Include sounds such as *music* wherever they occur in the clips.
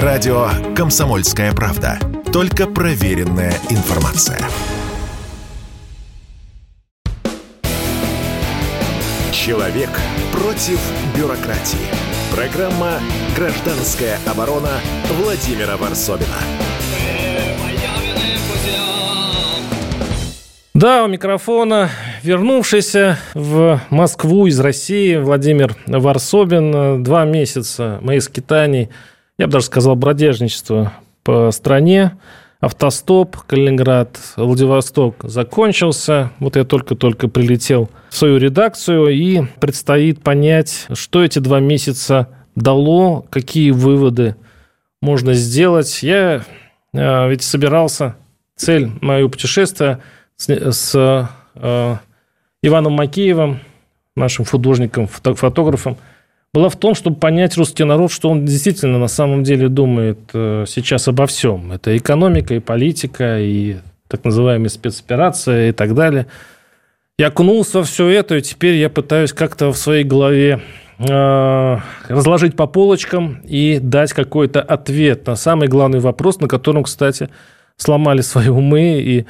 Радио «Комсомольская правда». Только проверенная информация. Человек против бюрократии. Программа «Гражданская оборона» Владимира Варсобина. Да, у микрофона вернувшийся в Москву из России Владимир Варсобин. Два месяца моих скитаний, я бы даже сказал, бродяжничества по стране. Автостоп, Калининград, Владивосток закончился. Вот я только-только прилетел в свою редакцию, и предстоит понять, что эти два месяца дало, какие выводы можно сделать. Я э, ведь собирался, цель моего путешествия с, с э, Иваном Макеевым, нашим художником, фото, фотографом, была в том, чтобы понять русский народ, что он действительно на самом деле думает э, сейчас обо всем. Это экономика, и политика, и так называемая спецоперация и так далее. Я окунулся во все это, и теперь я пытаюсь как-то в своей голове э, разложить по полочкам и дать какой-то ответ на самый главный вопрос, на котором, кстати, сломали свои умы и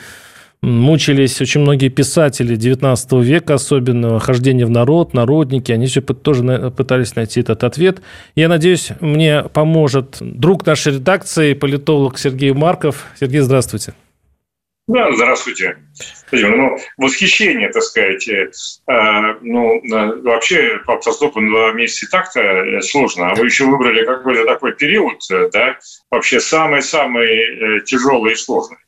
мучились очень многие писатели 19 века, особенно «Хождение в народ», «Народники», они все тоже пытались найти этот ответ. Я надеюсь, мне поможет друг нашей редакции, политолог Сергей Марков. Сергей, здравствуйте. Да, здравствуйте. Ну, восхищение, так сказать. Э, ну, вообще, по автостопу два месяца так-то сложно. А вы еще выбрали какой-то такой период, да, вообще самый-самый э, тяжелый и сложный.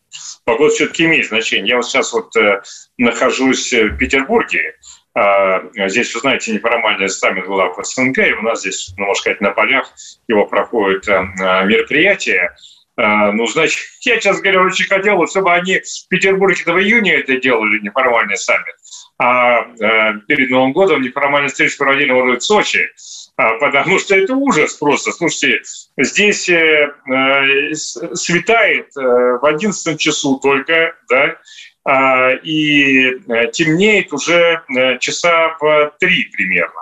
Погода все-таки имеет значение. Я вот сейчас вот э, нахожусь в Петербурге, а, Здесь, вы знаете, неформальный саммит глав СНГ, и у нас здесь, ну, можно сказать, на полях его проходит э, мероприятие. А, ну, значит, *laughs* я, честно говоря, очень хотел, чтобы они в Петербурге в июне это делали, неформальный саммит. А э, перед Новым годом неформальную встречу проводили, в Сочи. А, потому что это ужас просто. Слушайте, здесь э, э, светает э, в 11 часу только, да, а, и темнеет уже часа в три примерно.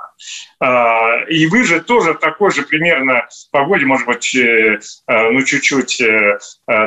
А, и вы же тоже такой же примерно погоде, может быть, э, э, ну, чуть-чуть э,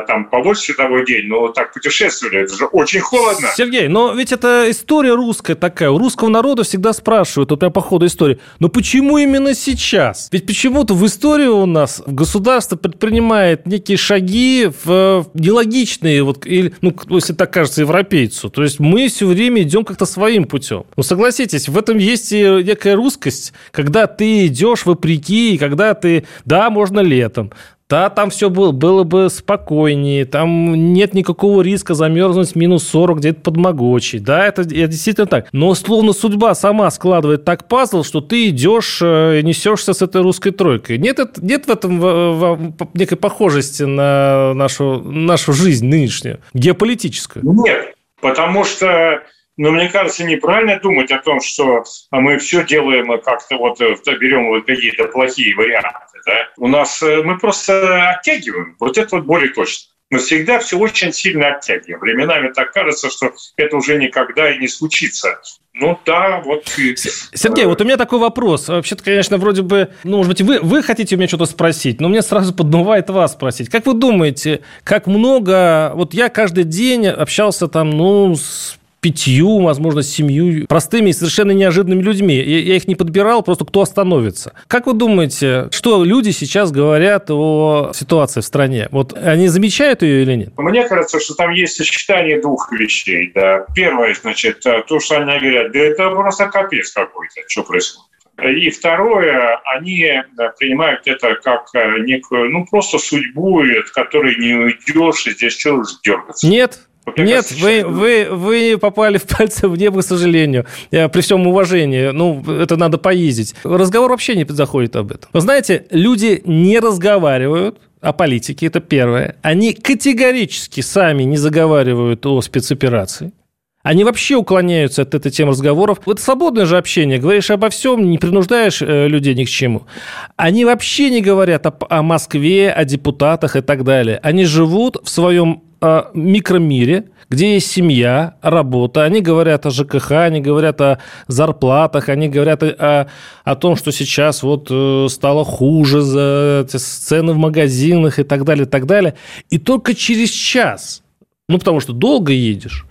там побольше световой день, но так путешествовали, это же очень холодно. Сергей, но ведь это история русская такая. У русского народа всегда спрашивают, вот я по ходу истории, но почему именно сейчас? Ведь почему-то в истории у нас государство предпринимает некие шаги в нелогичные, вот, или, ну, если так кажется, европейцу. То есть мы все время идем как-то своим путем. Ну, согласитесь, в этом есть и некая русскость, когда ты идешь вопреки, когда ты, да, можно летом, да, там все было, было бы спокойнее, там нет никакого риска замерзнуть минус 40 где-то под Могочи. Да, это, это действительно так. Но словно судьба сама складывает так пазл, что ты идешь, э, несешься с этой русской тройкой. Нет, нет в этом в, в, некой похожести на нашу, нашу жизнь нынешнюю, геополитическую? Нет, потому что но мне кажется, неправильно думать о том, что мы все делаем как-то вот э, берем вот какие-то плохие варианты. Да? У нас э, мы просто оттягиваем. Вот это вот более точно. Мы всегда все очень сильно оттягиваем. Временами так кажется, что это уже никогда и не случится. Ну да, вот. Сергей, вот у меня такой вопрос. Вообще-то, конечно, вроде бы, ну, может быть, вы, вы хотите у меня что-то спросить, но мне сразу подмывает вас спросить. Как вы думаете, как много... Вот я каждый день общался там, ну, с пятью, возможно, семью простыми и совершенно неожиданными людьми. Я их не подбирал, просто кто остановится. Как вы думаете, что люди сейчас говорят о ситуации в стране? Вот они замечают ее или нет? Мне кажется, что там есть сочетание двух вещей. Да. Первое, значит, то, что они говорят, да это просто капец какой-то, что происходит. И второе, они принимают это как некую, ну, просто судьбу, от которой не уйдешь, и здесь что уж дергаться. Нет, нет, вы, вы, вы попали в пальцы в небо, к сожалению. Я, при всем уважении. Ну, это надо поездить. Разговор вообще не заходит об этом. Вы знаете, люди не разговаривают о политике, это первое. Они категорически сами не заговаривают о спецоперации. Они вообще уклоняются от этой темы разговоров. Это свободное же общение. Говоришь обо всем, не принуждаешь э, людей ни к чему. Они вообще не говорят о, о Москве, о депутатах и так далее. Они живут в своем э, микромире, где есть семья, работа, они говорят о ЖКХ, они говорят о зарплатах, они говорят о, о том, что сейчас вот э, стало хуже за цены в магазинах и так далее, и так далее. И только через час, ну, потому что долго едешь,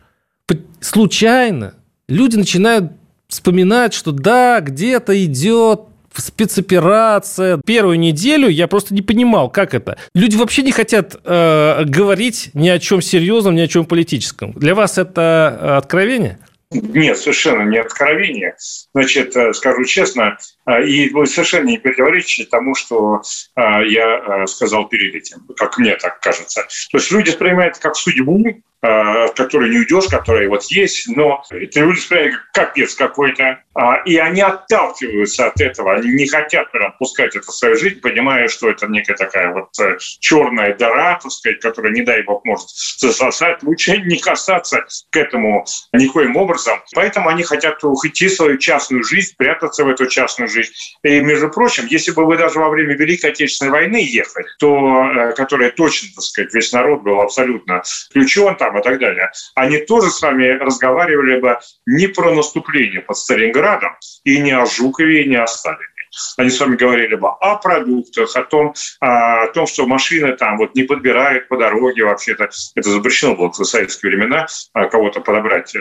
случайно люди начинают вспоминать, что да, где-то идет спецоперация. Первую неделю я просто не понимал, как это. Люди вообще не хотят э, говорить ни о чем серьезном, ни о чем политическом. Для вас это э, откровение? Нет, совершенно не откровение. Значит, э, скажу честно, э, и совершенно не противоречите тому, что я сказал перед этим, как мне так кажется. То есть люди воспринимают как судьбу, от которой не уйдешь, которая вот есть, но это люди как капец какой-то, а, и они отталкиваются от этого, они не хотят прям пускать это в свою жизнь, понимая, что это некая такая вот э, черная дыра, так сказать, которая, не дай бог, может засосать. Лучше *laughs* не касаться к этому никоим образом. Поэтому они хотят уйти в свою частную жизнь, прятаться в эту частную жизнь. И, между прочим, если бы вы даже во время Великой Отечественной войны ехали, то, э, которая точно, так сказать, весь народ был абсолютно включен там и так далее, они тоже с вами разговаривали бы не про наступление под Сталинград, Ленинградом, и не о Жукове, и не о Сталине. Они с вами говорили бы о продуктах, о том, о том, что машины там вот не подбирают по дороге вообще-то. Это запрещено было в советские времена а, кого-то подобрать э,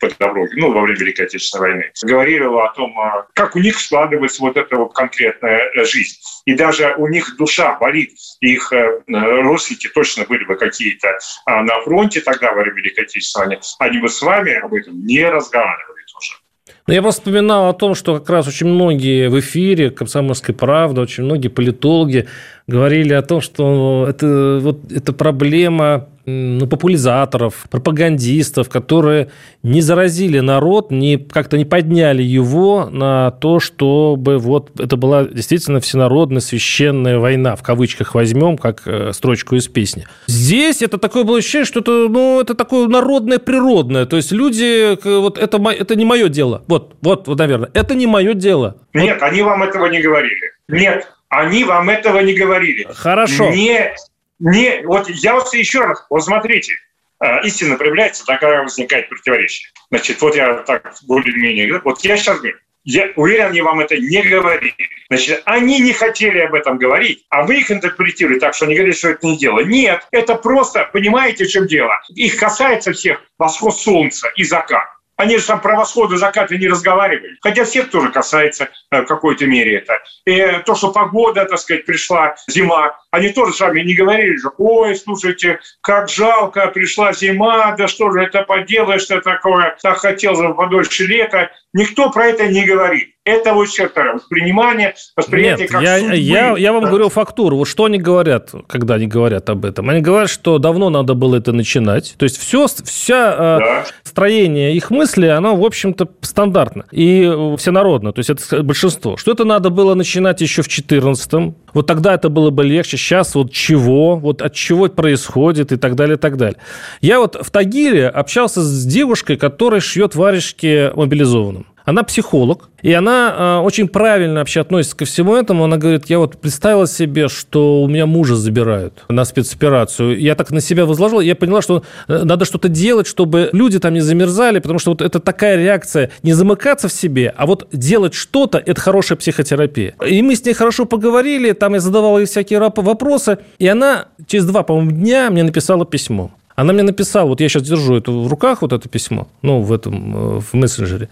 по дороге, ну, во время Великой Отечественной войны. Говорили о том, а, как у них складывается вот эта вот конкретная э, жизнь. И даже у них душа болит. Их э, родственники точно были бы какие-то а, на фронте тогда во время Великой Отечественной войны. Они бы с вами об этом не разговаривали. Но я просто вспоминал о том, что как раз очень многие в эфире «Комсомольской правды», очень многие политологи говорили о том, что это, вот, это проблема ну, популяризаторов, пропагандистов, которые не заразили народ, не, как-то не подняли его на то, чтобы вот это была действительно всенародная священная война, в кавычках возьмем, как э, строчку из песни. Здесь это такое было ощущение, что это, ну, это такое народное, природное. То есть люди, вот это, это не мое дело. Вот, вот, вот, наверное, это не мое дело. Нет, вот. они вам этого не говорили. Нет, они вам этого не говорили. Хорошо. Не, не, вот я вот еще раз, вот смотрите, э, истина проявляется, такая возникает противоречие. Значит, вот я так более-менее, вот я сейчас говорю, я уверен, они вам это не говорили. Значит, они не хотели об этом говорить, а вы их интерпретируете так, что они говорили, что это не дело. Нет, это просто, понимаете, в чем дело? Их касается всех восход солнца и закат. Они же там про восходы, закаты не разговаривали. Хотя всех тоже касается э, в какой-то мере это. И то, что погода, так сказать, пришла, зима, они тоже с вами не говорили же, ой, слушайте, как жалко, пришла зима, да что же это поделаешь, что такое, так хотел бы подольше лета. Никто про это не говорит. Это вот второе. Воспринимание, восприятие Нет, как я, судьбы. я, я вам да. говорю фактуру. Вот что они говорят, когда они говорят об этом? Они говорят, что давно надо было это начинать. То есть все, вся э, да. строение их мысли, оно, в общем-то, стандартно и всенародно. То есть это большинство. Что это надо было начинать еще в 14 Вот тогда это было бы легче. Сейчас вот чего? Вот от чего происходит и так далее, и так далее. Я вот в Тагире общался с девушкой, которая шьет варежки мобилизованным. Она психолог, и она э, очень правильно вообще относится ко всему этому. Она говорит, я вот представила себе, что у меня мужа забирают на спецоперацию. Я так на себя возложила, я поняла, что э, надо что-то делать, чтобы люди там не замерзали, потому что вот это такая реакция, не замыкаться в себе, а вот делать что-то, это хорошая психотерапия. И мы с ней хорошо поговорили, там я задавал ей всякие вопросы, и она через два, по-моему, дня мне написала письмо. Она мне написала, вот я сейчас держу это в руках, вот это письмо, ну, в этом, э, в мессенджере.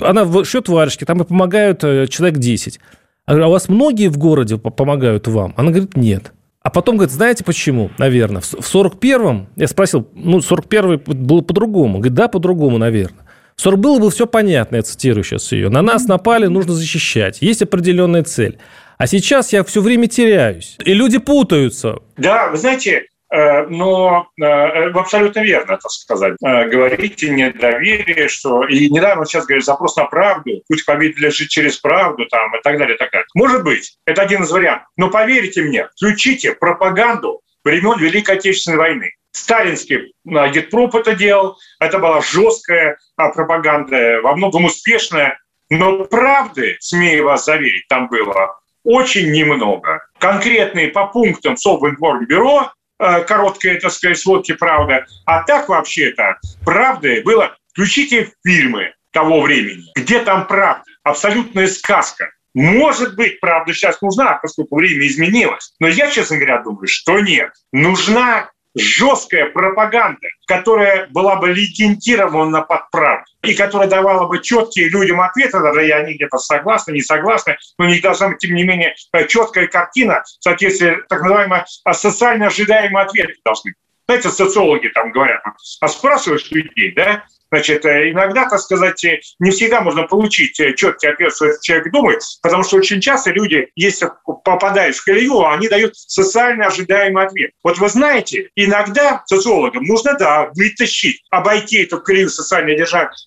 Она шьет варежки, там и помогают э, человек 10. А у вас многие в городе помогают вам? Она говорит, нет. А потом говорит, знаете почему? Наверное. В 41-м, я спросил, ну, 41-й было по-другому. Говорит, да, по-другому, наверное. В 40 было бы все понятно, я цитирую сейчас ее. На нас напали, нужно защищать. Есть определенная цель. А сейчас я все время теряюсь. И люди путаются. Да, вы знаете, но э, абсолютно верно, так сказать. Э, говорите недоверие, что... И недавно сейчас говорят запрос на правду, путь победы лежит через правду там, и так далее, и так далее. Может быть, это один из вариантов. Но поверьте мне, включите пропаганду времен Великой Отечественной войны. Сталинский агитпроп это делал, это была жесткая пропаганда, во многом успешная, но правды, смею вас заверить, там было очень немного. Конкретные по пунктам Совинформбюро э, короткой, так сказать, сводки «Правда». А так вообще-то правдой было... Включите фильмы того времени. Где там правда? Абсолютная сказка. Может быть, правда сейчас нужна, поскольку время изменилось. Но я, честно говоря, думаю, что нет. Нужна жесткая пропаганда, которая была бы легендирована под правду и которая давала бы четкие людям ответы, даже и они где-то согласны, не согласны, но не должна быть, тем не менее, четкая картина в соответствии, так называемые социально ожидаемые ответы должны Знаете, социологи там говорят, а спрашиваешь людей, да, Значит, э, иногда, так сказать, э, не всегда можно получить э, четкий ответ, что этот человек думает, потому что очень часто люди, если попадают в колею, они дают социально ожидаемый ответ. Вот вы знаете, иногда социологам нужно, да, вытащить, обойти эту колею социально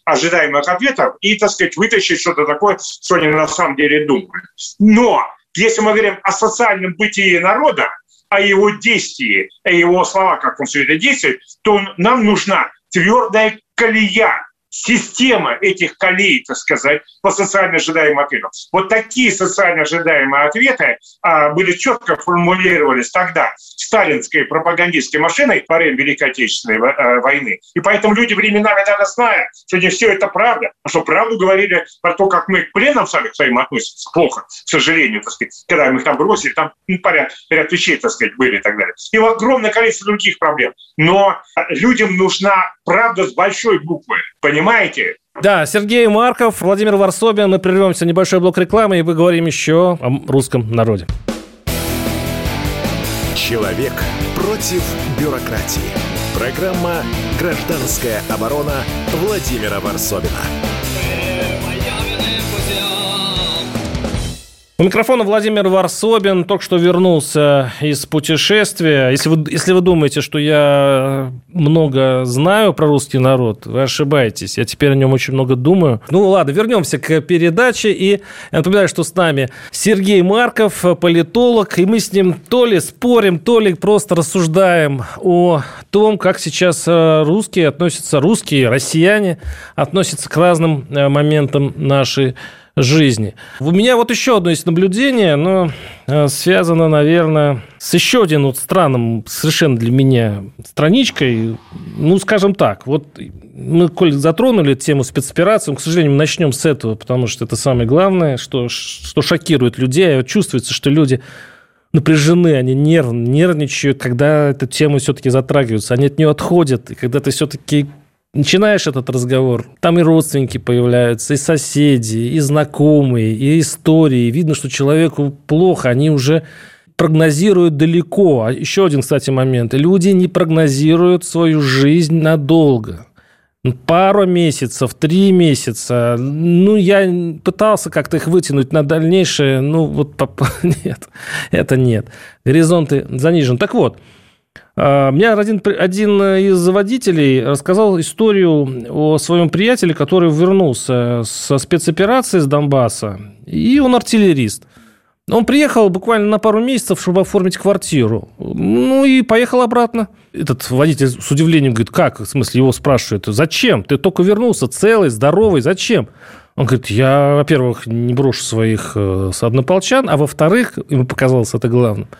ожидаемых ответов и, так сказать, вытащить что-то такое, что они на самом деле думают. Но если мы говорим о социальном бытии народа, о его действии, о его словах, как он все это действует, то нам нужна твердая колея, система этих колей, так сказать, по социально ожидаемым ответам. Вот такие социально ожидаемые ответы а, были четко формулировались тогда сталинской пропагандистской машиной во время Великой Отечественной а, войны. И поэтому люди временами даже знают, что не все это правда, а что правду говорили про то, как мы к пленам сами к своим относимся плохо, к сожалению, так сказать, когда мы их там бросили, там ну, поряд, ряд вещей, так сказать, были и так далее. И огромное количество других проблем. Но людям нужна правда с большой буквы, понимаете? Да, Сергей Марков, Владимир Варсобин. Мы прервемся небольшой блок рекламы и поговорим еще о русском народе. Человек против бюрократии. Программа «Гражданская оборона» Владимира Варсобина. У микрофона Владимир Варсобин только что вернулся из путешествия. Если вы, если вы думаете, что я много знаю про русский народ, вы ошибаетесь. Я теперь о нем очень много думаю. Ну ладно, вернемся к передаче. И я напоминаю, что с нами Сергей Марков, политолог. И мы с ним то ли спорим, то ли просто рассуждаем о том, как сейчас э, русские относятся, русские, россияне относятся к разным э, моментам нашей жизни. У меня вот еще одно есть наблюдение, но э, связано, наверное, с еще один вот странным совершенно для меня страничкой. Ну, скажем так, вот мы, коль затронули тему спецоперации, к сожалению, мы начнем с этого, потому что это самое главное, что, что шокирует людей. Чувствуется, что люди напряжены, они нерв, нервничают, когда эту тему все-таки затрагиваются, они от нее отходят, и когда ты все-таки начинаешь этот разговор, там и родственники появляются, и соседи, и знакомые, и истории. Видно, что человеку плохо, они уже прогнозируют далеко. А еще один, кстати, момент. Люди не прогнозируют свою жизнь надолго. Пару месяцев, три месяца. Ну, я пытался как-то их вытянуть на дальнейшее. Ну, вот *laughs* нет, это нет. Горизонты занижены. Так вот, мне один, один из водителей рассказал историю о своем приятеле, который вернулся со спецоперации с Донбасса, и он артиллерист. Он приехал буквально на пару месяцев, чтобы оформить квартиру. Ну и поехал обратно. Этот водитель с удивлением говорит, как? В смысле, его спрашивают, зачем? Ты только вернулся целый, здоровый, зачем? Он говорит, я, во-первых, не брошу своих э, однополчан, а во-вторых, ему показалось это главным –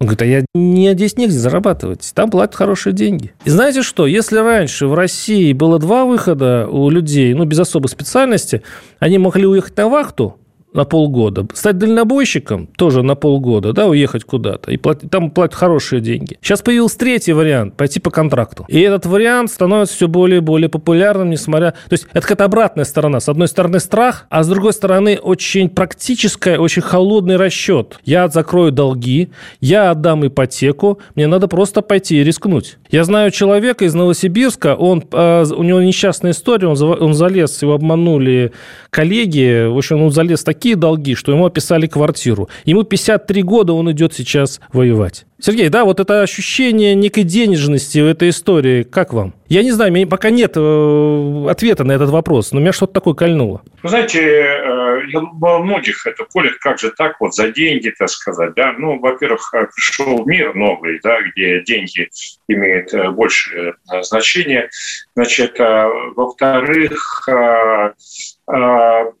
он говорит, а я не, здесь негде зарабатывать, там платят хорошие деньги. И знаете что, если раньше в России было два выхода у людей, ну, без особой специальности, они могли уехать на вахту, на полгода. Стать дальнобойщиком тоже на полгода, да, уехать куда-то. И платить, там платят хорошие деньги. Сейчас появился третий вариант – пойти по контракту. И этот вариант становится все более и более популярным, несмотря... То есть это какая-то обратная сторона. С одной стороны страх, а с другой стороны очень практическая, очень холодный расчет. Я закрою долги, я отдам ипотеку, мне надо просто пойти и рискнуть. Я знаю человека из Новосибирска, он, э, у него несчастная история, он, он залез, его обманули коллеги, в общем, он залез в такие долги, что ему описали квартиру. Ему 53 года, он идет сейчас воевать. Сергей, да, вот это ощущение некой денежности в этой истории, как вам? Я не знаю, меня пока нет э, ответа на этот вопрос, но меня что-то такое кольнуло. Вы знаете, э, во многих это колет, как же так вот за деньги, так сказать, да? Ну, во-первых, э, пришел мир новый, да, где деньги имеют большее значение. Значит, во-вторых, Я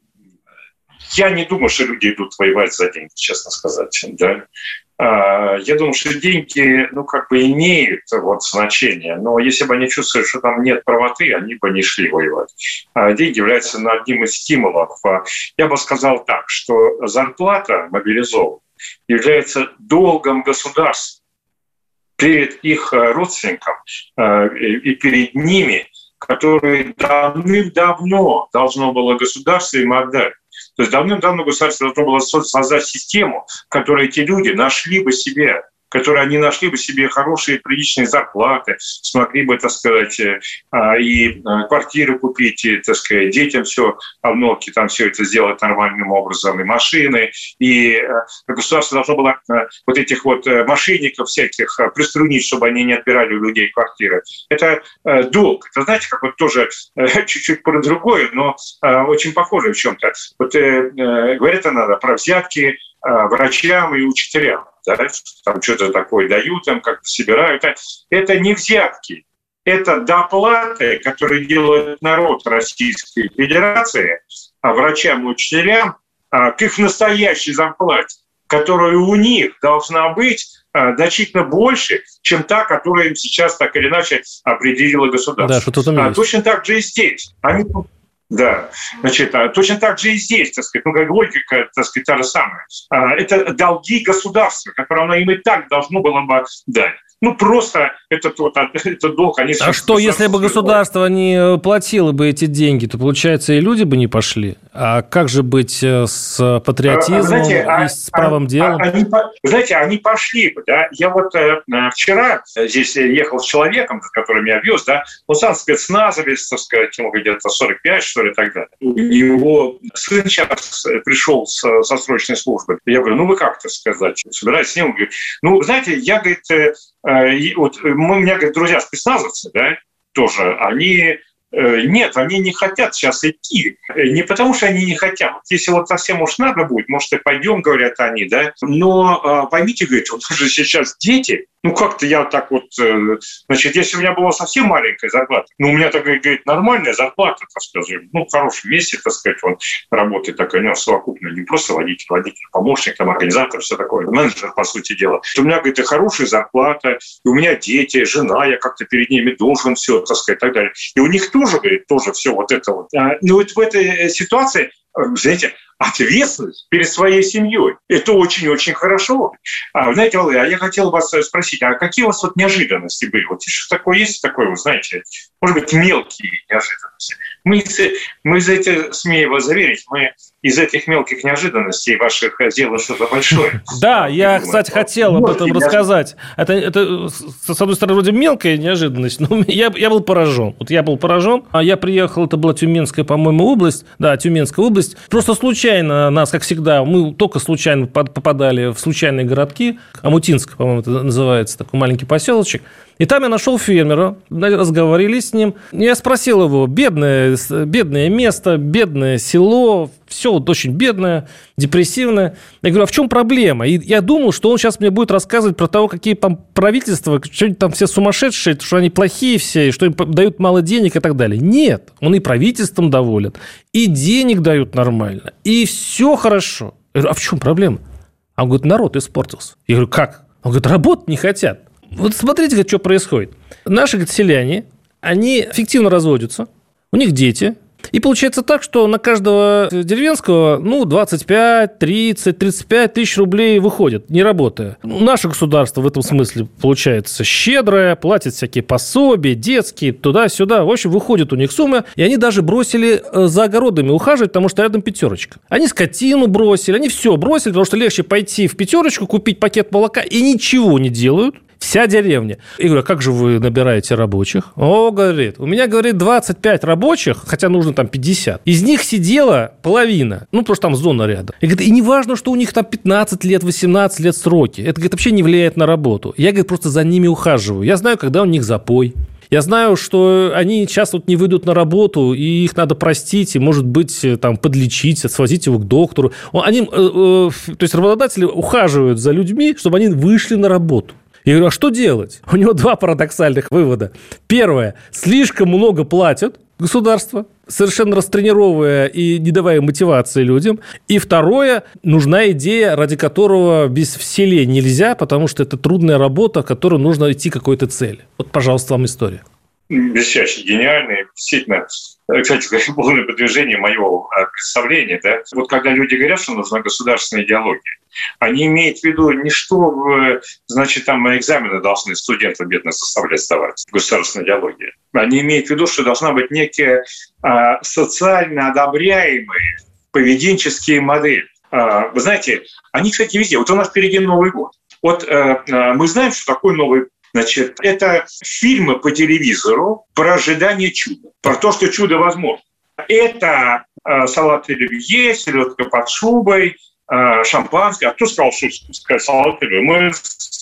не думаю, что люди идут воевать за деньги, честно сказать. Да? А, я думаю, что деньги, ну, как бы имеют вот значение, но если бы они чувствовали, что там нет правоты, они бы не шли воевать. А деньги являются одним из стимулов. А, я бы сказал так, что зарплата мобилизованных является долгом государства перед их родственникам и перед ними, которые давным-давно должно было государство им отдать. То есть давным-давно государство должно было создать систему, в которой эти люди нашли бы себе которые они нашли бы себе хорошие, приличные зарплаты, смогли бы, так сказать, э, а, и э, квартиры купить, и, так сказать, детям все обновки, там все это сделать нормальным образом, и машины, и э, государство должно было вот этих вот мошенников всяких приструнить, чтобы они не отбирали у людей квартиры. Это долг. Это, знаете, как вот тоже *laughs* чуть-чуть про другое, но очень похоже в чем-то. Вот говорят она про взятки врачам и учителям да, там что-то такое дают, там как-то собирают. Это не взятки, это доплаты, которые делает народ Российской Федерации а врачам и учителям а, к их настоящей зарплате, которая у них должна быть а, значительно больше, чем та, которая им сейчас так или иначе определила государство. Да, что а, точно так же и здесь. Они да, значит, а точно так же и здесь, так сказать, ну, как логика, так сказать, та же самая. А, это долги государства, которые оно им и так должно было бы дать. Ну, просто этот, вот, *laughs* этот долг... Они а что, если бы государство не э, платило бы эти деньги, то, получается, и люди бы не пошли? А как же быть э, с патриотизмом знаете, и а, с правом а, делом? Они, знаете, они пошли бы, да. Я вот э, вчера здесь ехал с человеком, который меня вез, да, он сам спецназовец, так сказать, ему где-то 45, что ли, далее. Его сын сейчас пришел с, со срочной службы. Я говорю, ну вы как, то сказать, собираетесь с ним? Он говорит, ну, знаете, я, говорит, Э, и вот э, мы, у меня, говорит, друзья спецназовцы, да, тоже, они э, нет, они не хотят сейчас идти. Не потому, что они не хотят. Если вот совсем уж надо будет, может, и пойдем, говорят они, да. Но поймите, говорит, вот *laughs* уже сейчас дети, ну, как-то я так вот, э, значит, если у меня была совсем маленькая зарплата, ну, у меня такая, говорит, нормальная зарплата, так сказать, ну, в хорошем месте, так сказать, он работает такая, у него совокупно, не просто водитель, водитель, помощник, там, организатор, все такое, менеджер, по сути дела. У меня, говорит, и хорошая зарплата, и у меня дети, жена, я как-то перед ними должен все, так сказать, и так далее. И у них тоже, говорит, тоже все вот это вот. А, ну, вот в этой ситуации, э, знаете, ответственность перед своей семьей. Это очень-очень хорошо. А, знаете, Володя, а я хотел вас спросить, а какие у вас вот неожиданности были? Вот что такое есть такое, вы знаете, может быть, мелкие неожиданности? Мы, мы за это, смею вас заверить, мы из этих мелких неожиданностей ваших сделали что-то большое. *laughs* Да, я, кстати, хотел об этом рассказать. Это, это, с одной стороны, вроде мелкая неожиданность, но *laughs* я, я был поражен. Вот я был поражен. А я приехал, это была Тюменская, по-моему, область. Да, Тюменская область. Просто случайно нас, как всегда, мы только случайно попадали в случайные городки. Амутинск, по-моему, это называется, такой маленький поселочек. И там я нашел фермера, разговорились с ним. Я спросил его, бедное, бедное место, бедное село, все вот очень бедное, депрессивное. Я говорю, а в чем проблема? И я думал, что он сейчас мне будет рассказывать про того, какие там правительства, что-нибудь там все сумасшедшие, что они плохие все, что им дают мало денег и так далее. Нет, он и правительством доволен, и денег дают нормально, и все хорошо. Я говорю, а в чем проблема? А он говорит, народ испортился. Я говорю, как? Он говорит, работать не хотят. Вот смотрите, что происходит. Наши говорит, селяне, они фиктивно разводятся, у них дети, и получается так, что на каждого деревенского, ну, 25, 30, 35 тысяч рублей выходит, не работая. Наше государство в этом смысле получается щедрое, платит всякие пособия, детские, туда-сюда. В общем, выходит у них сумма, и они даже бросили э, за огородами ухаживать, потому что рядом пятерочка. Они скотину бросили, они все бросили, потому что легче пойти в пятерочку, купить пакет молока, и ничего не делают. Вся деревня. И говорю, а как же вы набираете рабочих? О, говорит, у меня, говорит, 25 рабочих, хотя нужно там 50. Из них сидела половина. Ну, потому что там зона рядом. И говорит, и не важно, что у них там 15 лет, 18 лет сроки. Это, говорит, вообще не влияет на работу. Я, говорит, просто за ними ухаживаю. Я знаю, когда у них запой. Я знаю, что они часто вот не выйдут на работу, и их надо простить, и, может быть, там, подлечить, свозить его к доктору. Они, э, э, то есть работодатели ухаживают за людьми, чтобы они вышли на работу. Я говорю, а что делать? У него два парадоксальных вывода. Первое, слишком много платят государство, совершенно растренировывая и не давая мотивации людям. И второе, нужна идея, ради которого без вселения нельзя, потому что это трудная работа, в которую нужно идти к какой-то цели. Вот, пожалуйста, вам история. Блестящий, гениальный, действительно кстати говоря, *laughs* полное подтверждение моего а, представления. Да? Вот когда люди говорят, что нужна государственная идеология, они имеют в виду не что, значит, там экзамены должны студенты бедно составлять сдавать, государственная идеология. Они имеют в виду, что должна быть некая а, социально одобряемая поведенческие модели. А, вы знаете, они, кстати, везде. Вот у нас впереди Новый год. Вот э, э, мы знаем, что такое Новый Значит, это фильмы по телевизору про ожидание чуда, про то, что чудо возможно. Это э, салат оливье, селедка под шубой, шампанское. А кто сказал, что салат оливье? Мы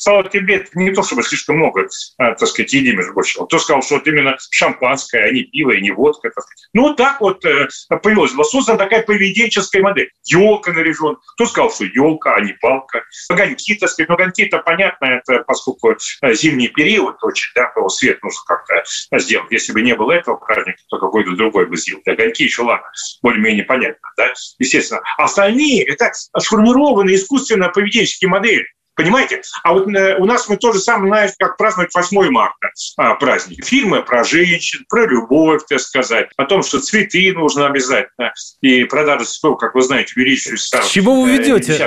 салат оливье не то, чтобы слишком много, э, так сказать, едим, между прочим. Кто сказал, что вот именно шампанское, а не пиво, и не водка. Так сказать. Ну, так вот э, появилась. Была создана такая поведенческая модель. Елка наряжен. Кто сказал, что елка, а не палка? Огоньки, так сказать. Ну, огоньки, это понятно, это поскольку э, зимний период очень, да, то свет нужно как-то сделать. Если бы не было этого праздника, то какой-то другой бы сделал. Огоньки еще ладно, более-менее понятно, да, естественно. Остальные – это сформированные искусственно поведенческие модели. Понимаете? А вот э, у нас мы тоже самое знаем, как праздновать 8 марта а, праздник. Фильмы про женщин, про любовь, так сказать, о том, что цветы нужно обязательно. И продажа цветов, как вы знаете, увеличивается. *laughs* К чему вы ведете?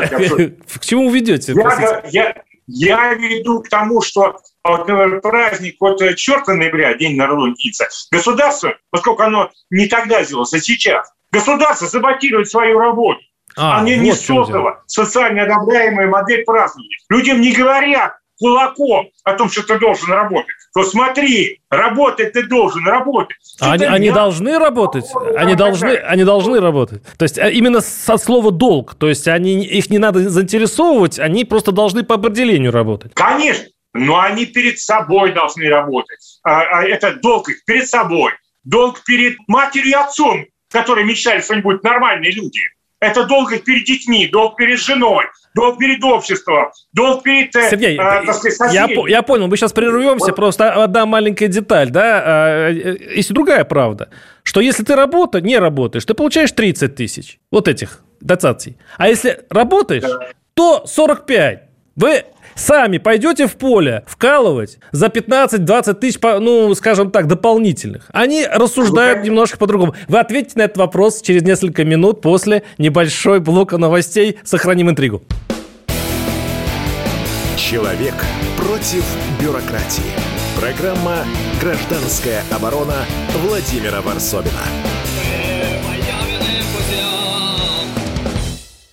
К чему вы ведете? Я, я, я веду к тому, что вот, например, праздник вот э, черта ноября, День народного единица, государство, поскольку оно не тогда сделалось, а сейчас, государство саботирует свою работу. А, Они вот не создала социально одобряемая модель празднования. Людям не говорят кулаком о том, что ты должен работать. То смотри, работать ты должен, работать. А они, они должны работать? Они должны, они должны работать. То есть а именно со слова долг. То есть они, их не надо заинтересовывать, они просто должны по определению работать. Конечно. Но они перед собой должны работать. А, а это долг их перед собой. Долг перед матерью и отцом, которые мечтали, что они будут нормальные люди. Это долг перед детьми, долг перед женой, долг перед обществом, долг перед... Э, Сергей, э, сказать, я, я понял, мы сейчас прервемся, вот. просто одна маленькая деталь, да, а, э, есть другая правда, что если ты работаешь, не работаешь, ты получаешь 30 тысяч вот этих дотаций, а если работаешь, да. то 45. Вы сами пойдете в поле вкалывать за 15-20 тысяч, ну, скажем так, дополнительных. Они рассуждают ну, немножко по-другому. Вы ответите на этот вопрос через несколько минут после небольшой блока новостей. Сохраним интригу. Человек против бюрократии. Программа «Гражданская оборона» Владимира Варсобина.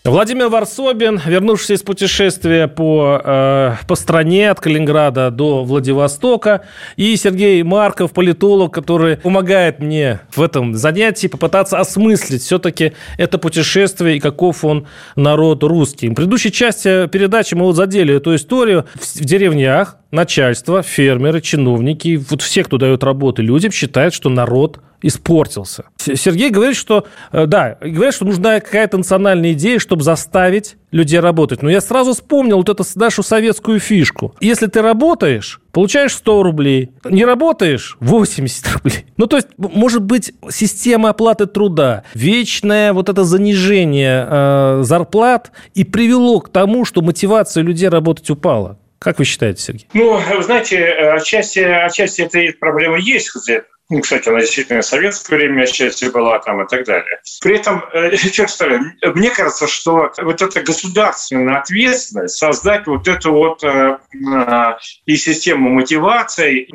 Владимир Варсобин, вернувшийся из путешествия по, э, по стране от Калининграда до Владивостока, и Сергей Марков, политолог, который помогает мне в этом занятии попытаться осмыслить все-таки это путешествие и каков он народ русский. В предыдущей части передачи мы вот задели эту историю в, в деревнях, начальство, фермеры, чиновники, вот все, кто дает работы людям, считают, что народ испортился. Сергей говорит, что э, да, говорит, что нужна какая-то национальная идея, чтобы заставить людей работать. Но я сразу вспомнил вот эту нашу советскую фишку. Если ты работаешь, получаешь 100 рублей. Не работаешь – 80 рублей. Ну, то есть, может быть, система оплаты труда, вечное вот это занижение э, зарплат и привело к тому, что мотивация людей работать упала. Как вы считаете, Сергей? Ну, знаете, э, отчасти, отчасти эта проблема есть, ну, кстати, она действительно в советское время отчасти была там и так далее. При этом, э, *laughs* честно мне кажется, что вот эта государственная ответственность создать вот эту вот э, э, и систему мотивации,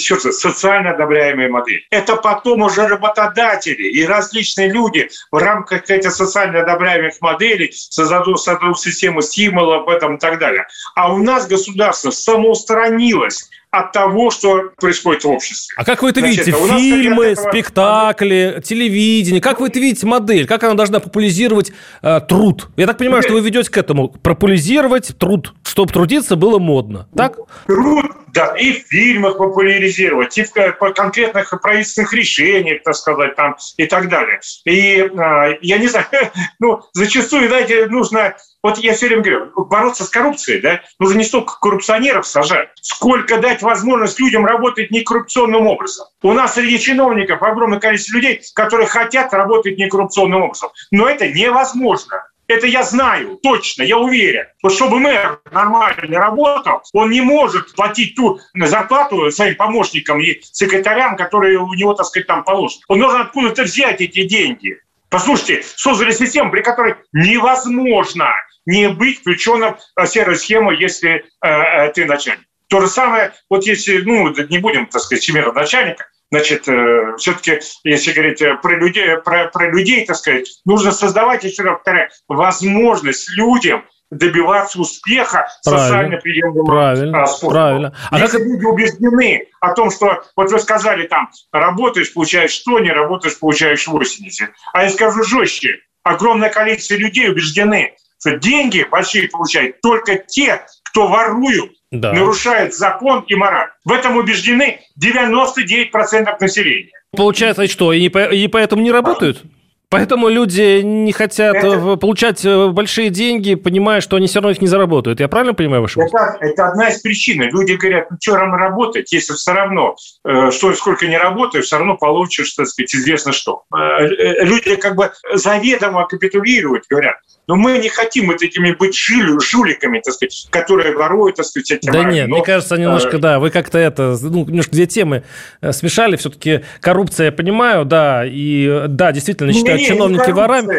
черт, социально одобряемые модели. Это потом уже работодатели и различные люди в рамках этих социально одобряемых моделей создадут, создадут систему стимулов в этом и так далее. А у нас государство самоустранилось от того, что происходит в обществе. А как вы это Значит, видите? Фильмы, этого... спектакли, телевидение. Как вы это видите модель? Как она должна популяризировать э, труд? Я так понимаю, что вы ведете к этому. Популяризировать труд, чтобы трудиться было модно. Так? Труд Да, и в фильмах популяризировать, и в конкретных правительственных решениях, так сказать, там, и так далее. И э, я не знаю, *laughs* ну, зачастую, знаете, нужно вот я все время говорю, бороться с коррупцией, да, нужно не столько коррупционеров сажать, сколько дать возможность людям работать некоррупционным образом. У нас среди чиновников огромное количество людей, которые хотят работать некоррупционным образом. Но это невозможно. Это я знаю, точно, я уверен. Вот чтобы мэр нормально работал, он не может платить ту зарплату своим помощникам и секретарям, которые у него, так сказать, там положены. Он должен откуда-то взять эти деньги. Послушайте, создали систему, при которой невозможно не быть включенным в серую схему, если э, э, ты начальник. То же самое, вот если, ну, не будем, так сказать, всемирного начальника, Значит, э, все-таки, если говорить э, про людей, про, про людей, так сказать, нужно создавать, еще раз повторяю, возможность людям добиваться успеха правильно, социально приемлемым правильно, способом. Правильно. А Если как... люди убеждены о том, что, вот вы сказали там, работаешь, получаешь 100, не работаешь, получаешь 80. А я скажу жестче, огромное количество людей убеждены, что деньги большие получают только те, кто воруют, да. нарушает закон и мораль. В этом убеждены 99% населения. Получается, что, и, по, и поэтому не работают? Поэтому люди не хотят это, получать э, большие деньги, понимая, что они все равно их не заработают. Я правильно понимаю вашу мысль? Это, это одна из причин. Люди говорят, ну что рано работать, если все равно, э, что сколько не работаешь, все равно получишь, так сказать, известно что. Э, люди как бы заведомо капитулируют, говорят, но мы не хотим вот этими быть жили, жуликами, так сказать, которые воруют, так сказать, эти Да нет, Но, мне кажется, немножко, э... да, вы как-то это, ну, немножко две темы э, смешали. Все-таки коррупция, я понимаю, да, и да, действительно, считают не, чиновники ворами.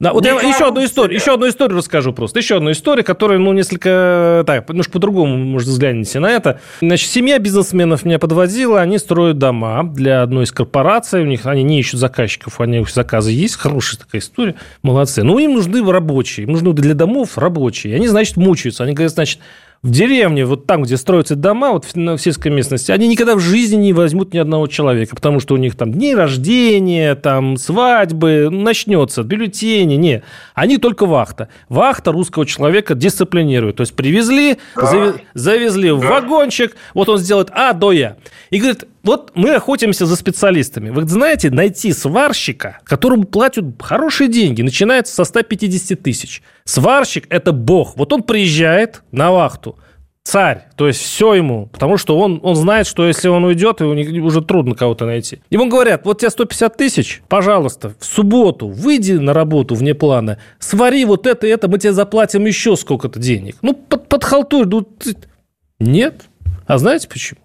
Да, вот я еще одну историю, еще одну историю расскажу просто. Еще одну историю, которая, ну, несколько, так, немножко по-другому, может, взгляните на это. Значит, семья бизнесменов меня подвозила, они строят дома для одной из корпораций, у них, они не ищут заказчиков, у них заказы есть, хорошая такая история, молодцы. Но им нужны рабочие, им нужны для домов рабочие. Они, значит, мучаются, они говорят, значит, в деревне, вот там, где строятся дома, вот в сельской местности, они никогда в жизни не возьмут ни одного человека, потому что у них там дни рождения, там свадьбы, начнется, бюллетени, не. Они только вахта. Вахта русского человека дисциплинирует. То есть привезли, да. завезли да. в вагончик, вот он сделает А до Я. И говорит, вот мы охотимся за специалистами. Вы знаете, найти сварщика, которому платят хорошие деньги, начинается со 150 тысяч. Сварщик – это бог. Вот он приезжает на вахту, царь, то есть все ему, потому что он, он знает, что если он уйдет, его уже трудно кого-то найти. Ему говорят, вот тебе 150 тысяч, пожалуйста, в субботу выйди на работу вне плана, свари вот это и это, мы тебе заплатим еще сколько-то денег. Ну, под, подхалтуй, ну, нет. А знаете почему?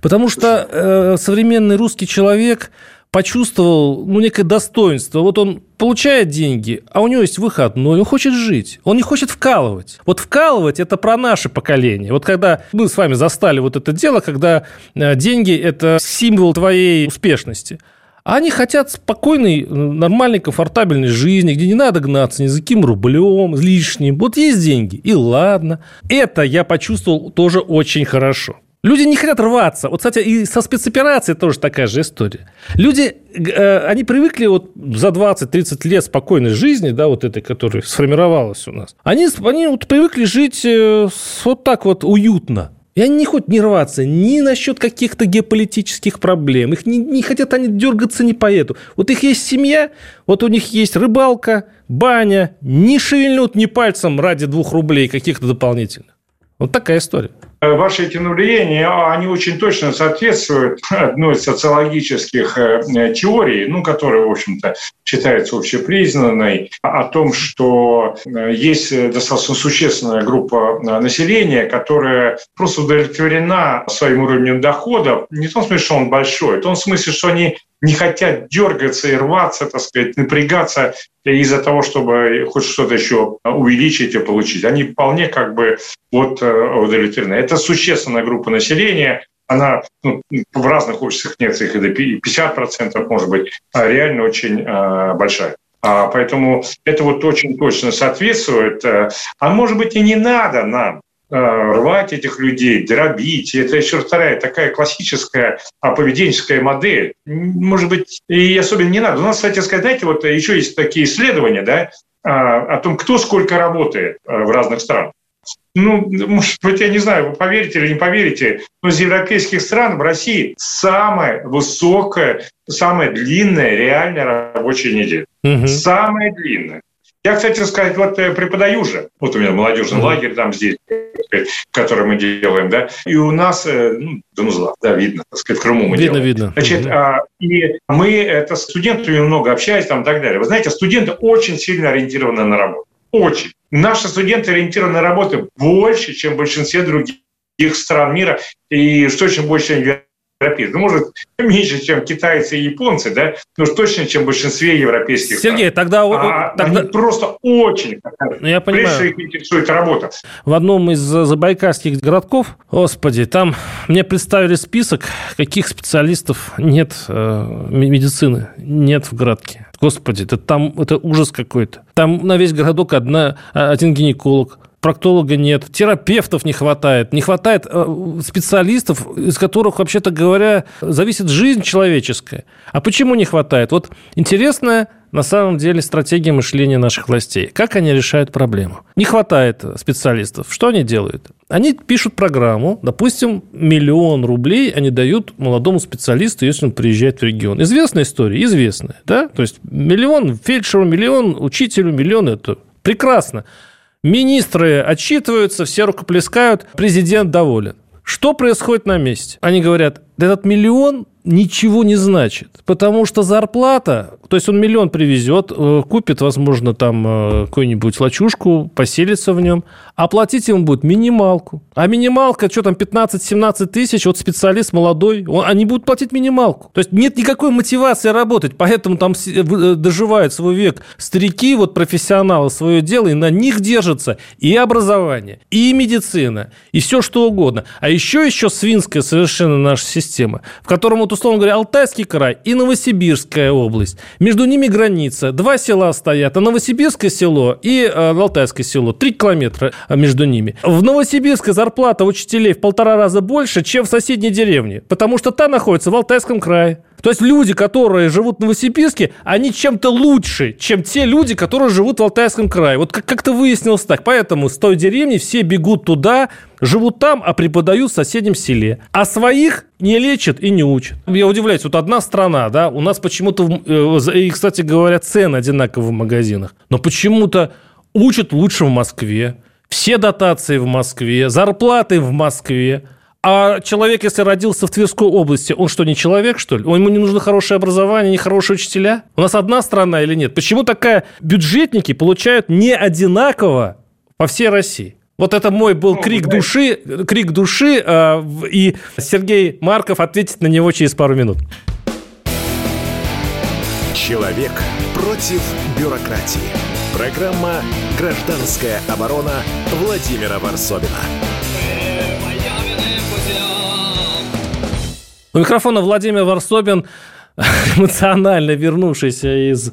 Потому что э, современный русский человек почувствовал ну, некое достоинство. Вот он получает деньги, а у него есть выходной, он хочет жить, он не хочет вкалывать. Вот вкалывать – это про наше поколение. Вот когда мы с вами застали вот это дело, когда э, деньги – это символ твоей успешности – а они хотят спокойной, нормальной, комфортабельной жизни, где не надо гнаться ни за каким рублем, лишним. Вот есть деньги, и ладно. Это я почувствовал тоже очень хорошо. Люди не хотят рваться. Вот, кстати, и со спецоперацией тоже такая же история. Люди, э, они привыкли вот за 20-30 лет спокойной жизни, да, вот этой, которая сформировалась у нас. Они, они вот привыкли жить э, вот так вот уютно. И они не хотят не рваться ни насчет каких-то геополитических проблем. Их не, не хотят они дергаться не по эту. Вот их есть семья, вот у них есть рыбалка, баня. Не шевельнут ни пальцем ради двух рублей каких-то дополнительных. Вот такая история. Ваши эти наблюдения, они очень точно соответствуют *laughs* одной из социологических э, теорий, ну, которая, в общем-то, считается общепризнанной, о том, что э, есть достаточно существенная группа э, населения, которая просто удовлетворена своим уровнем дохода, не в том смысле, что он большой, в том смысле, что они не хотят дергаться и рваться, так сказать, напрягаться из-за того, чтобы хоть что-то еще увеличить и получить. Они вполне как бы вот удовлетворены. Это существенная группа населения, она ну, в разных обществах нет их и до 50%, может быть, а реально очень э, большая. А, поэтому это вот очень точно соответствует. А может быть и не надо нам рвать этих людей, дробить. Это еще вторая такая классическая поведенческая модель. Может быть, и особенно не надо. У нас, кстати сказать, знаете, вот еще есть такие исследования да, о том, кто сколько работает в разных странах. ну, может быть, я не знаю, вы поверите или не поверите, но из европейских стран в России самая высокая, самая длинная реальная рабочая неделя. Угу. Самая длинная. Я, кстати сказать, вот э, преподаю же, вот у меня молодежный лагерь там здесь, который мы делаем, да, и у нас, э, ну, Донузла, да, видно, так сказать, в Крыму мы видно, делаем. Видно, Значит, mm-hmm. а, и мы, это студентами много общаясь там и так далее. Вы знаете, студенты очень сильно ориентированы на работу. Очень. Наши студенты ориентированы на работу больше, чем в большинстве других стран мира, и что очень больше европейцев. Ну, может, меньше, чем китайцы и японцы, да, но точно, чем в большинстве европейских Сергей, стран. тогда... А, тогда... Они просто очень ну, я понимаю. Прежде их интересует работа. В одном из забайкальских городков, господи, там мне представили список, каких специалистов нет э, медицины, нет в городке. Господи, это там это ужас какой-то. Там на весь городок одна, один гинеколог, проктолога нет, терапевтов не хватает, не хватает э, специалистов, из которых, вообще-то говоря, зависит жизнь человеческая. А почему не хватает? Вот интересная на самом деле стратегия мышления наших властей. Как они решают проблему? Не хватает специалистов. Что они делают? Они пишут программу, допустим, миллион рублей они дают молодому специалисту, если он приезжает в регион. Известная история? Известная. Да? То есть миллион фельдшеру, миллион учителю, миллион – это прекрасно. Министры отчитываются, все рукоплескают, президент доволен. Что происходит на месте? Они говорят, этот миллион ничего не значит, потому что зарплата, то есть он миллион привезет, э, купит, возможно, там э, какую-нибудь лачушку, поселится в нем, а платить ему будет минималку. А минималка, что там, 15-17 тысяч, вот специалист молодой, он, они будут платить минималку. То есть нет никакой мотивации работать, поэтому там э, доживают свой век старики, вот профессионалы свое дело, и на них держится и образование, и медицина, и все что угодно. А еще, еще свинская совершенно наша система, в котором вот, условно говоря, Алтайский край и Новосибирская область. Между ними граница. Два села стоят, а Новосибирское село и э, Алтайское село. Три километра между ними. В Новосибирской зарплата учителей в полтора раза больше, чем в соседней деревне, потому что та находится в Алтайском крае. То есть люди, которые живут в Новосибирске, они чем-то лучше, чем те люди, которые живут в Алтайском крае. Вот как-то выяснилось так. Поэтому с той деревни все бегут туда, живут там, а преподают в соседнем селе. А своих не лечат и не учат. Я удивляюсь, вот одна страна, да, у нас почему-то, э, и, кстати говоря, цены одинаковые в магазинах, но почему-то учат лучше в Москве, все дотации в Москве, зарплаты в Москве. А человек, если родился в Тверской области, он что, не человек, что ли? Ему не нужно хорошее образование, не хорошие учителя? У нас одна страна или нет? Почему такая бюджетники получают не одинаково по всей России? Вот это мой был ну, крик души, крик души, э, и Сергей Марков ответит на него через пару минут. Человек против бюрократии. Программа «Гражданская оборона» Владимира Варсобина. У микрофона Владимир Варсобин, *laughs* эмоционально вернувшийся из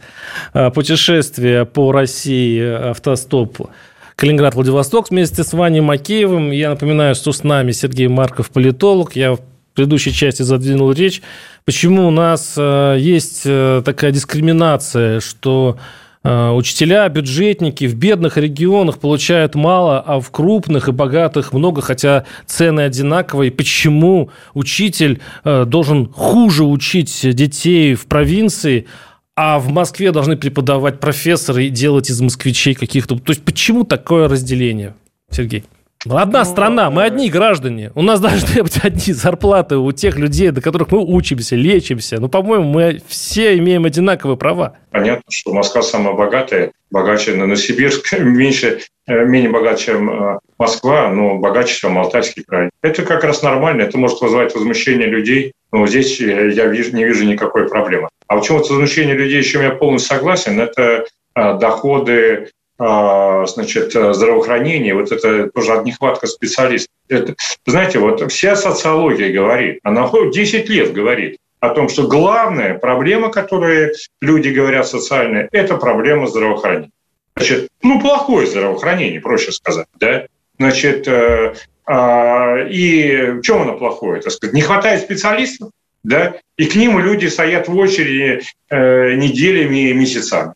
э, путешествия по России автостоп Калининград-Владивосток вместе с Ваней Макеевым. Я напоминаю, что с нами Сергей Марков, политолог. Я в предыдущей части задвинул речь, почему у нас э, есть э, такая дискриминация, что Э, учителя, бюджетники в бедных регионах получают мало, а в крупных и богатых много, хотя цены одинаковые. Почему учитель э, должен хуже учить детей в провинции, а в Москве должны преподавать профессоры и делать из москвичей каких-то... То есть почему такое разделение, Сергей? Одна ну, страна, мы одни граждане. У нас должны *laughs* быть одни зарплаты у тех людей, до которых мы учимся, лечимся. Ну, по-моему, мы все имеем одинаковые права. Понятно, что Москва самая богатая, богаче Новосибирск, *laughs* меньше, э, менее богаче, чем э, Москва, но богаче, чем Алтайский край. Это как раз нормально, это может вызывать возмущение людей, но здесь э, я вижу, не вижу никакой проблемы. А почему вот возмущение людей, с чем я полностью согласен, это доходы значит, здравоохранения, вот это тоже нехватка специалистов. Это, знаете, вот вся социология говорит, она 10 лет говорит о том, что главная проблема, которую люди говорят социальная, это проблема здравоохранения. Значит, ну, плохое здравоохранение, проще сказать, да? Значит, э, э, и в чем оно плохое? Так сказать, не хватает специалистов, да? И к ним люди стоят в очереди э, неделями и месяцами.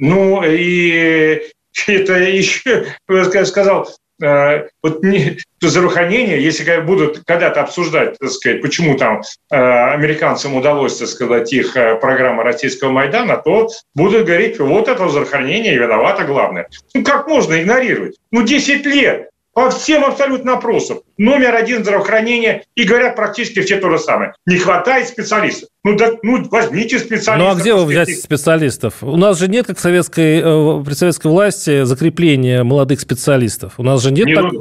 Ну и *laughs* это еще, я сказал, Э, вот не, то здравоохранение, если будут когда-то обсуждать, так сказать, почему там э, американцам удалось, так сказать, их э, программа российского Майдана, то будут говорить, вот это здравоохранение виновато главное. Ну как можно игнорировать? Ну 10 лет по всем абсолютно опросам. Номер один здравоохранения. И говорят практически все то же самое. Не хватает специалистов. Ну, да, ну возьмите специалистов. Ну, а где вы взять специалистов? У нас же нет, как советской, э, при советской власти, закрепления молодых специалистов. У нас же нет... Не, так...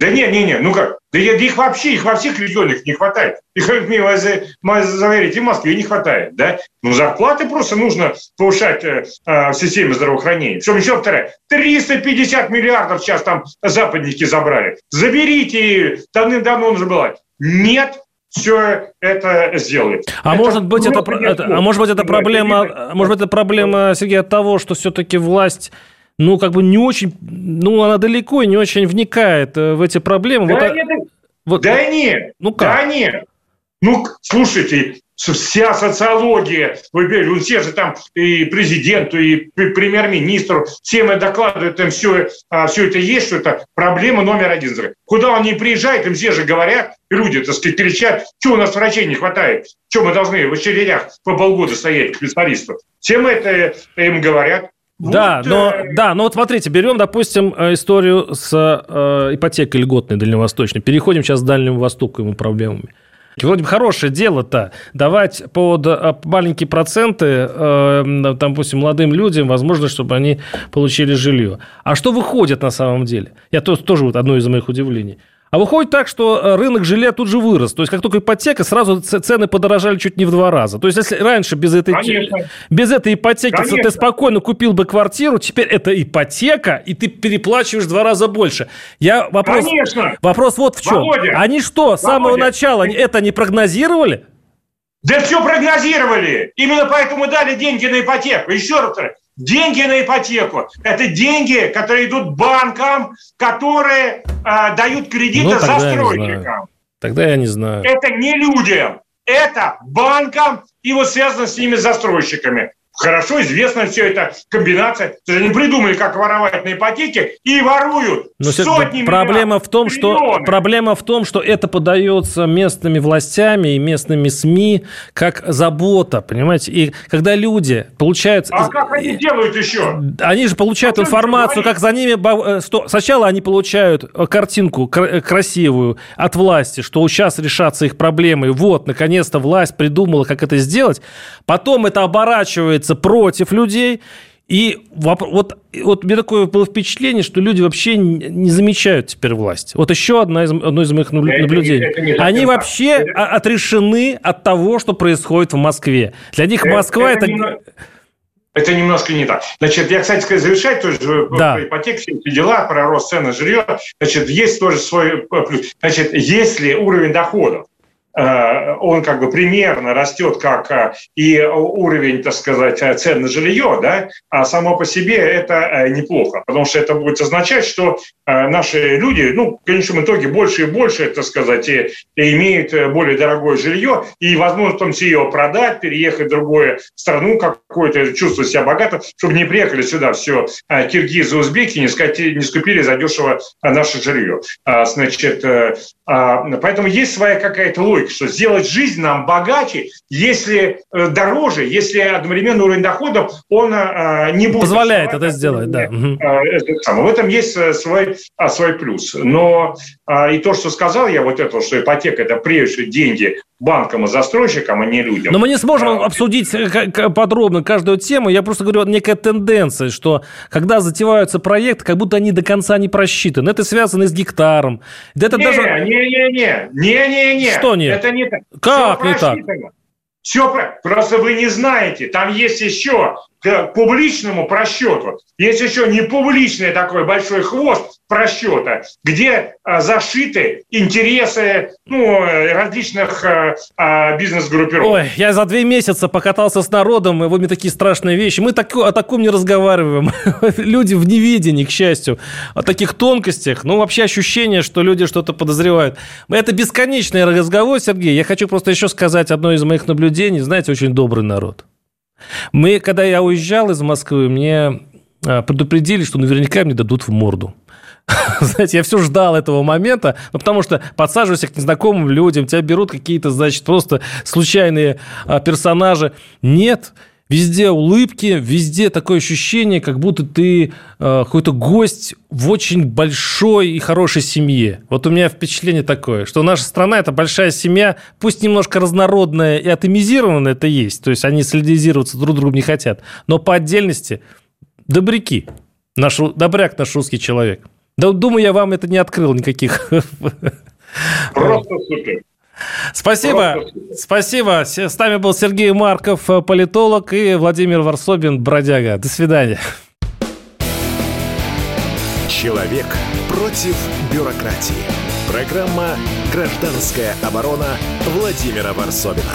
да не, не, не, ну как, да их вообще, их во всех регионах не хватает. *laughs* Их, мне заверить, и в Москве не хватает, да. Ну, зарплаты просто нужно повышать э, э, в системе здравоохранения. Причем еще вторая, 350 миллиардов сейчас там западники забрали. Заберите, давным-давно уже было. Нет, все это сделали. А это может быть это, это, а может быть это проблема, может быть это проблема, Сергей, от того, что все-таки власть ну, как бы не очень, ну, она далеко и не очень вникает э, в эти проблемы. Да, вот, нет, вот, да нет, ну как? да нет. Ну, слушайте, вся социология, вы ну, все же там и президенту, и премьер-министру, всем это докладывают, им все, а, все это есть, что это проблема номер один. Куда он не приезжает, им все же говорят, люди, так сказать, кричат, что у нас врачей не хватает, что мы должны в очередях по полгода стоять к специалисту. Всем это им говорят. Да, вот, но, э... да, но вот смотрите, берем, допустим, э, историю с э, ипотекой льготной дальневосточной. Переходим сейчас к Дальнему Востоку ему проблемами. Вроде бы хорошее дело-то давать под э, маленькие проценты, э, там, допустим, молодым людям возможность, чтобы они получили жилье. А что выходит на самом деле? Я тоже, тоже вот одно из моих удивлений – а выходит так, что э, рынок жилья тут же вырос. То есть, как только ипотека, сразу цены подорожали чуть не в два раза. То есть, если раньше без этой, без этой ипотеки Конечно. ты спокойно купил бы квартиру, теперь это ипотека, и ты переплачиваешь в два раза больше. Я вопрос, Конечно. вопрос вот в чем. Володя. Они что, с самого начала это не прогнозировали? Да все прогнозировали. Именно поэтому дали деньги на ипотеку. Еще раз Деньги на ипотеку – это деньги, которые идут банкам, которые э, дают кредиты ну, застройщикам. Тогда я не знаю. Это не людям, это банкам и вот связано с ними застройщиками. Хорошо известна все это комбинация. Они придумали, как воровать на ипотеке и воруют Но сотни проблема в том, что Проблема в том, что это подается местными властями и местными СМИ как забота, понимаете? И когда люди получают... А как они делают еще? Они же получают а информацию, как за ними... Э, сначала они получают э, картинку э, красивую от власти, что сейчас решатся их проблемы. Вот, наконец-то власть придумала, как это сделать. Потом это оборачивается обращается против людей. И вот, вот мне такое было впечатление, что люди вообще не замечают теперь власть. Вот еще одна из, одно из моих наблюдений. Это это Они вообще это... отрешены от того, что происходит в Москве. Для них Москва это... это... Это немножко не так. Значит, я, кстати сказать, завершать тоже да. про ипотеку, все эти дела, про рост цены жилья. Значит, есть тоже свой плюс. Значит, если уровень доходов Э, он как бы примерно растет, как э, и уровень, так сказать, э, цен на жилье, да, а само по себе это неплохо, потому что это будет означать, что наши люди, ну, в конечном итоге больше и больше, так сказать, имеют более дорогое жилье и возможность в том числе его продать, переехать в другую страну, какое-то чувство себя богато, чтобы не приехали сюда все киргизы, узбеки, не, скати, не скупили задешево наше жилье. А, значит, поэтому есть своя какая-то логика логика, что сделать жизнь нам богаче, если э, дороже, если одновременно уровень доходов, он э, не будет... Позволяет это сделать, да. В этом есть э, свой, а, свой плюс. Но а, и то, что сказал я, вот это, что ипотека – это прежде деньги банкам и застройщикам, а не людям. Но мы не сможем а, обсудить подробно каждую тему. Я просто говорю, некая тенденция, что когда затеваются проекты, как будто они до конца не просчитаны. Это связано с гектаром. Это не, даже... не, не, не, не, не, не. Что нет? Это не так. Как Все не так? Все, просто вы не знаете. Там есть еще к публичному просчету. Есть еще не публичный такой большой хвост просчета, где а, зашиты интересы ну, различных а, а, бизнес-группировок. Ой, я за две месяца покатался с народом, и вот мне такие страшные вещи. Мы так, о таком не разговариваем. *laughs* люди в неведении, к счастью, о таких тонкостях. Ну, вообще ощущение, что люди что-то подозревают. Это бесконечный разговор, Сергей. Я хочу просто еще сказать одно из моих наблюдений. Знаете, очень добрый народ. Мы, когда я уезжал из Москвы, мне а, предупредили, что наверняка мне дадут в морду. *laughs* Знаете, я все ждал этого момента, ну, потому что подсаживаешься к незнакомым людям, тебя берут какие-то, значит, просто случайные а, персонажи. Нет, Везде улыбки, везде такое ощущение, как будто ты э, какой-то гость в очень большой и хорошей семье. Вот у меня впечатление такое, что наша страна – это большая семья, пусть немножко разнородная и атомизированная это есть, то есть они солидизироваться друг другу не хотят, но по отдельности добряки, наш, добряк наш русский человек. Да, думаю, я вам это не открыл никаких. *laughs* Просто супер. Спасибо. Спасибо. С нами был Сергей Марков, э, политолог, и Владимир Варсобин, бродяга. До свидания. Человек против бюрократии. Программа «Гражданская оборона» Владимира Варсобина.